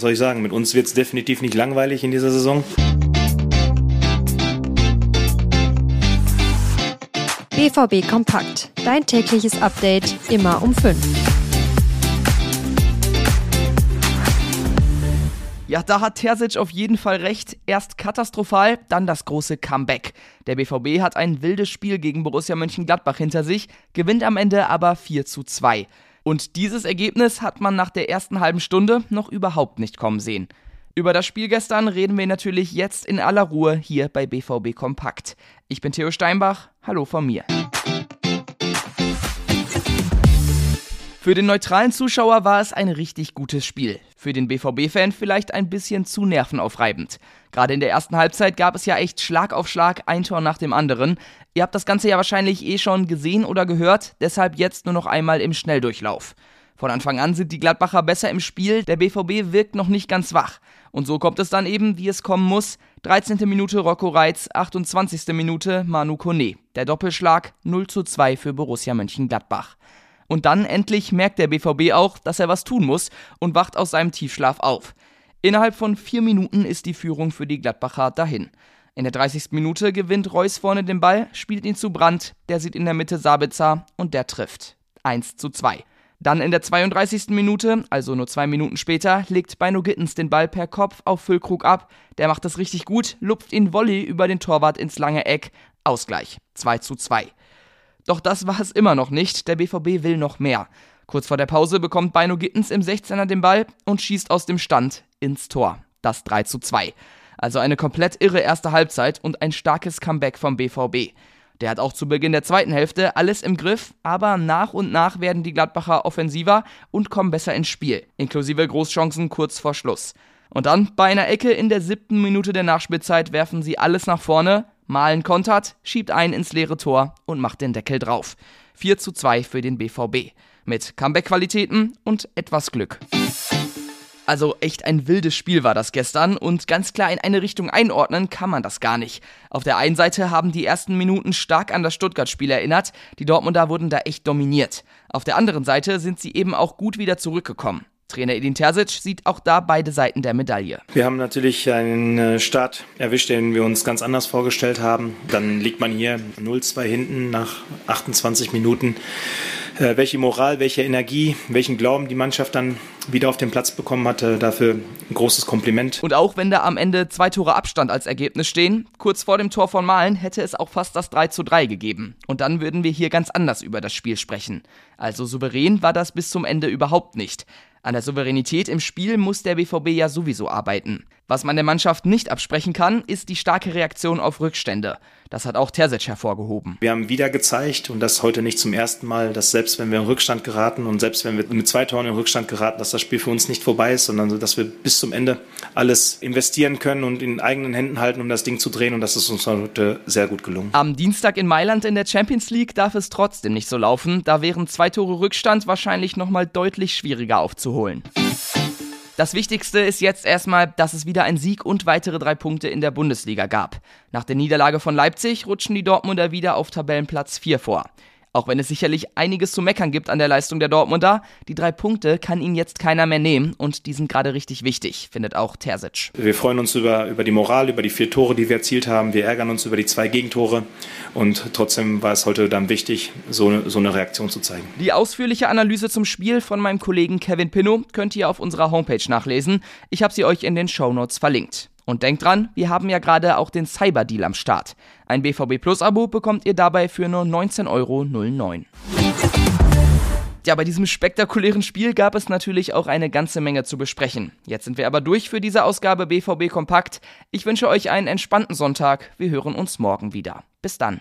was soll ich sagen, mit uns wird es definitiv nicht langweilig in dieser Saison. BVB Kompakt. Dein tägliches Update immer um 5. Ja, da hat Terzic auf jeden Fall recht. Erst katastrophal, dann das große Comeback. Der BVB hat ein wildes Spiel gegen Borussia Mönchengladbach hinter sich, gewinnt am Ende aber 4 zu 2. Und dieses Ergebnis hat man nach der ersten halben Stunde noch überhaupt nicht kommen sehen. Über das Spiel gestern reden wir natürlich jetzt in aller Ruhe hier bei BVB Kompakt. Ich bin Theo Steinbach, hallo von mir. Für den neutralen Zuschauer war es ein richtig gutes Spiel. Für den BVB-Fan vielleicht ein bisschen zu nervenaufreibend. Gerade in der ersten Halbzeit gab es ja echt Schlag auf Schlag ein Tor nach dem anderen. Ihr habt das Ganze ja wahrscheinlich eh schon gesehen oder gehört, deshalb jetzt nur noch einmal im Schnelldurchlauf. Von Anfang an sind die Gladbacher besser im Spiel, der BVB wirkt noch nicht ganz wach. Und so kommt es dann eben, wie es kommen muss. 13. Minute Rocco Reitz, 28. Minute Manu Kone. Der Doppelschlag 0 zu 2 für Borussia Mönchengladbach. Und dann endlich merkt der BVB auch, dass er was tun muss und wacht aus seinem Tiefschlaf auf. Innerhalb von vier Minuten ist die Führung für die Gladbacher dahin. In der 30. Minute gewinnt Reus vorne den Ball, spielt ihn zu Brandt, der sieht in der Mitte Sabitzer und der trifft. 1 zu 2. Dann in der 32. Minute, also nur zwei Minuten später, legt Beino Gittens den Ball per Kopf auf Füllkrug ab. Der macht das richtig gut, lupft ihn Volley über den Torwart ins lange Eck. Ausgleich. 2 zu 2. Doch das war es immer noch nicht. Der BVB will noch mehr. Kurz vor der Pause bekommt Beino Gittens im 16er den Ball und schießt aus dem Stand ins Tor. Das 3 zu 2. Also eine komplett irre erste Halbzeit und ein starkes Comeback vom BVB. Der hat auch zu Beginn der zweiten Hälfte alles im Griff, aber nach und nach werden die Gladbacher offensiver und kommen besser ins Spiel, inklusive Großchancen kurz vor Schluss. Und dann bei einer Ecke in der siebten Minute der Nachspielzeit werfen sie alles nach vorne, Malen kontert, schiebt ein ins leere Tor und macht den Deckel drauf. 4 zu 2 für den BVB. Mit Comeback-Qualitäten und etwas Glück. Also echt ein wildes Spiel war das gestern und ganz klar in eine Richtung einordnen kann man das gar nicht. Auf der einen Seite haben die ersten Minuten stark an das Stuttgart-Spiel erinnert, die Dortmunder wurden da echt dominiert. Auf der anderen Seite sind sie eben auch gut wieder zurückgekommen. Trainer Edin Terzic sieht auch da beide Seiten der Medaille. Wir haben natürlich einen äh, Start erwischt, den wir uns ganz anders vorgestellt haben. Dann liegt man hier 0-2 hinten nach 28 Minuten. Äh, welche Moral, welche Energie, welchen Glauben die Mannschaft dann wieder auf den Platz bekommen hatte. Dafür ein großes Kompliment. Und auch wenn da am Ende zwei Tore Abstand als Ergebnis stehen, kurz vor dem Tor von Malen hätte es auch fast das 3 zu 3 gegeben. Und dann würden wir hier ganz anders über das Spiel sprechen. Also souverän war das bis zum Ende überhaupt nicht. An der Souveränität im Spiel muss der BVB ja sowieso arbeiten. Was man der Mannschaft nicht absprechen kann, ist die starke Reaktion auf Rückstände. Das hat auch Terzic hervorgehoben. Wir haben wieder gezeigt, und das heute nicht zum ersten Mal, dass selbst wenn wir in Rückstand geraten und selbst wenn wir mit zwei Toren in Rückstand geraten, dass das Spiel für uns nicht vorbei ist, sondern dass wir bis zum Ende alles investieren können und in eigenen Händen halten, um das Ding zu drehen. Und das ist uns heute sehr gut gelungen. Am Dienstag in Mailand in der Champions League darf es trotzdem nicht so laufen. Da wären zwei Tore Rückstand wahrscheinlich nochmal deutlich schwieriger aufzuholen. Das Wichtigste ist jetzt erstmal, dass es wieder ein Sieg und weitere drei Punkte in der Bundesliga gab. Nach der Niederlage von Leipzig rutschen die Dortmunder wieder auf Tabellenplatz 4 vor. Auch wenn es sicherlich einiges zu meckern gibt an der Leistung der Dortmunder, die drei Punkte kann ihnen jetzt keiner mehr nehmen und die sind gerade richtig wichtig, findet auch Terzic. Wir freuen uns über, über die Moral, über die vier Tore, die wir erzielt haben. Wir ärgern uns über die zwei Gegentore und trotzdem war es heute dann wichtig, so, so eine Reaktion zu zeigen. Die ausführliche Analyse zum Spiel von meinem Kollegen Kevin Pinnow könnt ihr auf unserer Homepage nachlesen. Ich habe sie euch in den Show Notes verlinkt. Und denkt dran, wir haben ja gerade auch den Cyber-Deal am Start. Ein BVB Plus-Abo bekommt ihr dabei für nur 19,09 Euro. Ja, bei diesem spektakulären Spiel gab es natürlich auch eine ganze Menge zu besprechen. Jetzt sind wir aber durch für diese Ausgabe BVB Kompakt. Ich wünsche euch einen entspannten Sonntag. Wir hören uns morgen wieder. Bis dann.